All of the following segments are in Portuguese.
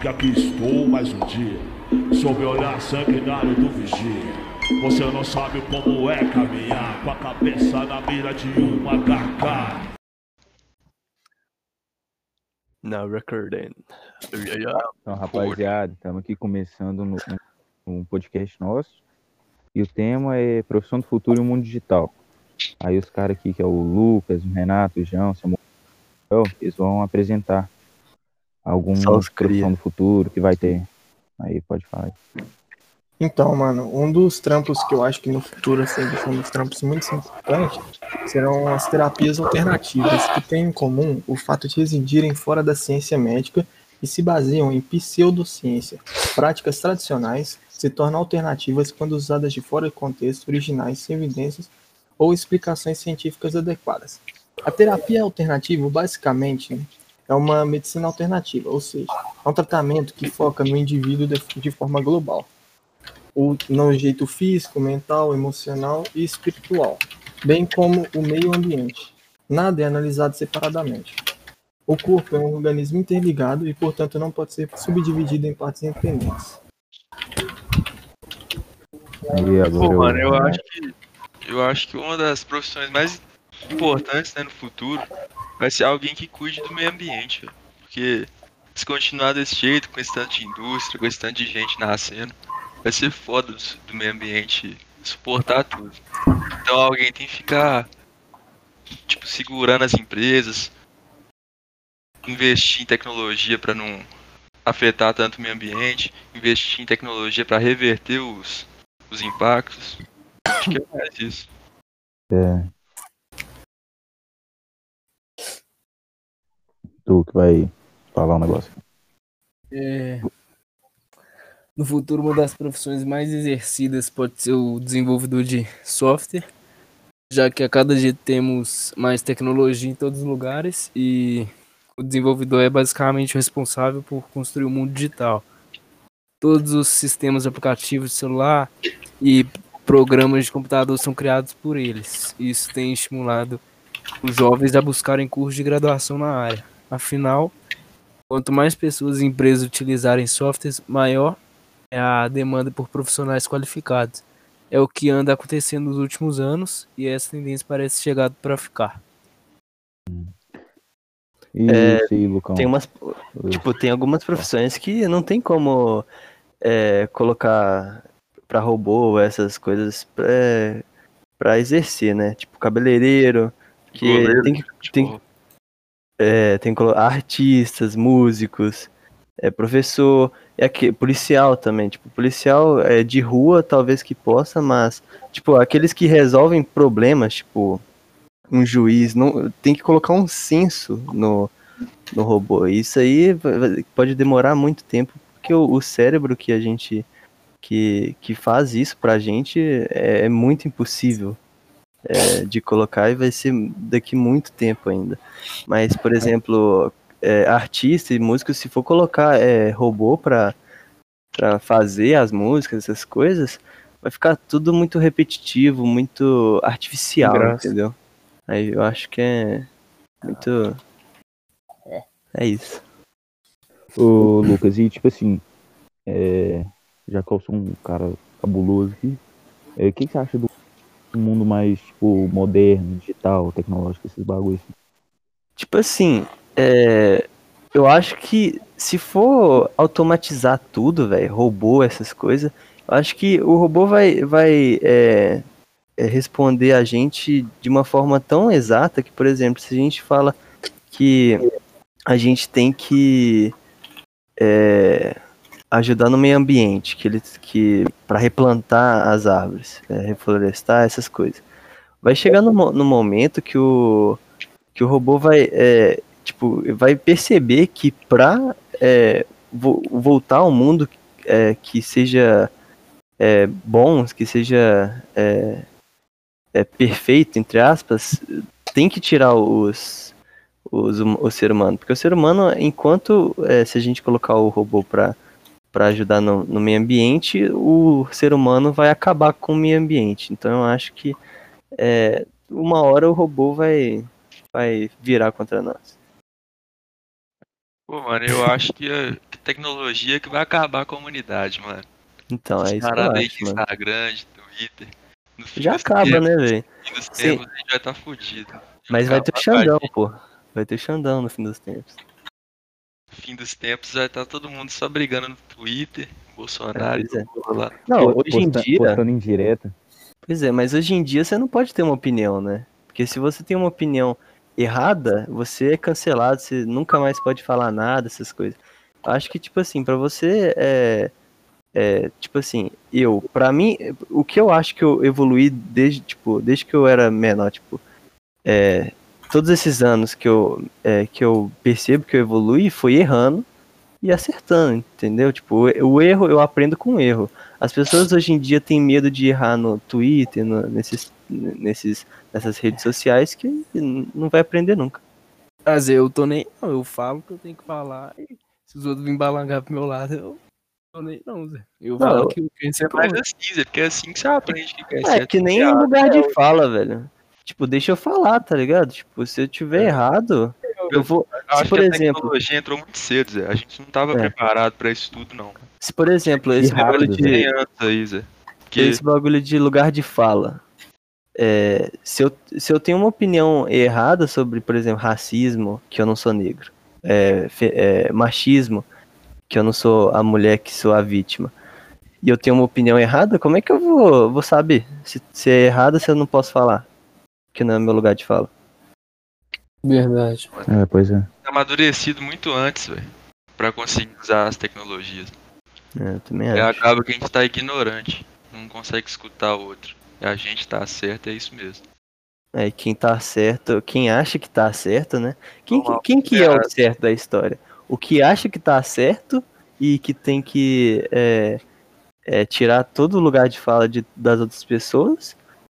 Que aqui estou mais um dia, sob o olhar sanguinário do vigia. Você não sabe como é caminhar com a cabeça na mira de uma HK. Now recording. Então, rapaziada, estamos aqui começando no, um podcast nosso. E o tema é Profissão do Futuro e o Mundo Digital. Aí os caras aqui, que é o Lucas, o Renato, o João, o Samuel, eles vão apresentar alguma profissão do futuro que vai ter. Aí pode falar. Então, mano, um dos trampos que eu acho que no futuro assim, são dos trampos muito importantes serão as terapias alternativas, que têm em comum o fato de residirem fora da ciência médica e se baseiam em pseudociência. Práticas tradicionais se tornam alternativas quando usadas de fora de contexto, originais, sem evidências ou explicações científicas adequadas. A terapia alternativa, basicamente, é uma medicina alternativa, ou seja, é um tratamento que foca no indivíduo de forma global no jeito físico, mental, emocional e espiritual, bem como o meio ambiente. Nada é analisado separadamente. O corpo é um organismo interligado e, portanto, não pode ser subdividido em partes independentes. Pô, mano, eu acho que eu acho que uma das profissões mais importantes né, no futuro vai ser alguém que cuide do meio ambiente, porque se continuar desse jeito, com esse tanto de indústria, com esse tanto de gente nascendo, vai ser foda do meio ambiente suportar tudo. Então alguém tem que ficar tipo segurando as empresas, investir em tecnologia para não afetar tanto o meio ambiente, investir em tecnologia para reverter os, os impactos. Acho que é mais isso. É. Tu que vai falar um negócio. É, no futuro, uma das profissões mais exercidas pode ser o desenvolvedor de software, já que a cada dia temos mais tecnologia em todos os lugares e o desenvolvedor é basicamente responsável por construir o mundo digital. Todos os sistemas aplicativos de celular e programas de computador são criados por eles. Isso tem estimulado os jovens a buscarem cursos de graduação na área. Afinal, quanto mais pessoas e empresas utilizarem softwares, maior é a demanda por profissionais qualificados. É o que anda acontecendo nos últimos anos e essa tendência parece chegada para ficar. É, tem umas, tipo, tem algumas profissões que não tem como é, colocar para robô essas coisas para exercer, né? Tipo cabeleireiro, que Goleiro, tem que tipo... tem, é, tem artistas, músicos, é, professor, é que policial também, tipo, policial é de rua talvez que possa, mas tipo, aqueles que resolvem problemas, tipo, um juiz não tem que colocar um senso no, no robô. Isso aí pode demorar muito tempo, porque o, o cérebro que a gente que, que faz isso pra gente é, é muito impossível é, de colocar e vai ser daqui muito tempo ainda. Mas, por exemplo, é, artista e músico, se for colocar é, robô pra, pra fazer as músicas, essas coisas, vai ficar tudo muito repetitivo, muito artificial, Graça. entendeu? Aí eu acho que é muito. É, é isso. Ô, Lucas, e tipo assim, é, já que eu sou um cara cabuloso aqui, é, o que, que você acha do mundo mais, tipo, moderno, digital, tecnológico, esses bagulhos? Tipo assim, é, eu acho que se for automatizar tudo, velho, robô, essas coisas, eu acho que o robô vai, vai é, é, responder a gente de uma forma tão exata que, por exemplo, se a gente fala que a gente tem que é, ajudar no meio ambiente, que ele que para replantar as árvores, é, reflorestar essas coisas, vai chegar no, no momento que o que o robô vai é, tipo, vai perceber que para é, vo voltar ao mundo é, que seja é, bom, que seja é, perfeito, entre aspas, tem que tirar os, os, o ser humano. Porque o ser humano, enquanto se a gente colocar o robô para para ajudar no, no meio ambiente, o ser humano vai acabar com o meio ambiente. Então eu acho que é, uma hora o robô vai, vai virar contra nós. Pô, mano, eu acho que a tecnologia que vai acabar com a comunidade, mano. Então, é isso que eu acho, mano. Instagram, Twitter. Já acaba, tempos, né, velho? No fim dos tempos a gente vai estar tá fudido. Mas vai ter o Xandão, pô. Vai ter Xandão no fim dos tempos. No fim dos tempos vai estar tá todo mundo só brigando no Twitter, Bolsonaro é, é. lá. Não, hoje em dia. Postando em direta. Pois é, mas hoje em dia você não pode ter uma opinião, né? Porque se você tem uma opinião errada, você é cancelado, você nunca mais pode falar nada, essas coisas. Acho que, tipo assim, para você é, é, tipo assim, eu, para mim, o que eu acho que eu evoluí desde, tipo, desde que eu era menor, tipo, é, todos esses anos que eu, é, que eu percebo que eu evolui foi errando e acertando, entendeu? Tipo, o erro eu aprendo com o erro. As pessoas hoje em dia têm medo de errar no Twitter, no, nesses, nesses, nessas redes sociais que não vai aprender nunca. Mas eu tô nem. Eu falo o que eu tenho que falar. E se os outros virem balangar pro meu lado, eu tô nem não, Zé. Eu falo não, que eu quero ser mais assim, Zé, porque é assim que você aprende que quer é. É que nem lugar de fala, velho. Tipo, deixa eu falar, tá ligado? Tipo, se eu tiver é. errado, eu vou. Eu se, por exemplo, a tecnologia entrou muito cedo, Zé. A gente não tava é. preparado pra isso tudo, não. Se, por exemplo, esse bagulho de. Aí, Zé. Que... Esse bagulho de lugar de fala. É, se, eu, se eu tenho uma opinião errada sobre, por exemplo, racismo, que eu não sou negro, é, é, machismo, que eu não sou a mulher que sou a vítima, e eu tenho uma opinião errada, como é que eu vou, vou saber? Se, se é errada, se eu não posso falar, que não é meu lugar de fala. Verdade. É, pois é. Amadurecido muito antes, velho, pra conseguir usar as tecnologias. É, eu também acho. acaba que a gente tá ignorante, não consegue escutar o outro. E a gente tá certo, é isso mesmo. É, quem tá certo, quem acha que tá certo, né? Quem, que, quem que é o certo da história? O que acha que tá certo e que tem que é, é, tirar todo o lugar de fala de, das outras pessoas?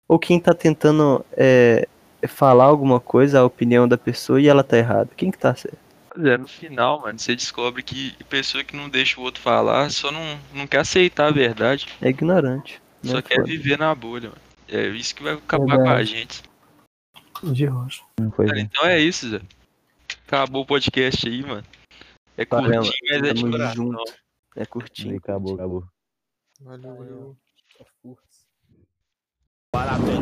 Ou quem tá tentando é, falar alguma coisa, a opinião da pessoa e ela tá errada? Quem que tá certo? É, no final, mano, você descobre que a pessoa que não deixa o outro falar só não, não quer aceitar a verdade. É ignorante. Só é quer foda. viver na bolha, mano. É isso que vai acabar Verdade. com a gente. De rocha. É, então é isso, Zé. Acabou o podcast aí, mano. É curtinho, mas é de junto. É curtinho. acabou, acabou. Valeu, valeu.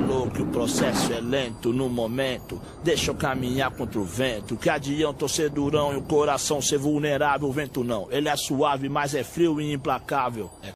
Ver louco, o processo é lento no momento. Deixa eu caminhar contra o vento. Que adianta ser durão e o coração ser vulnerável. O vento não, ele é suave, mas é frio e implacável. É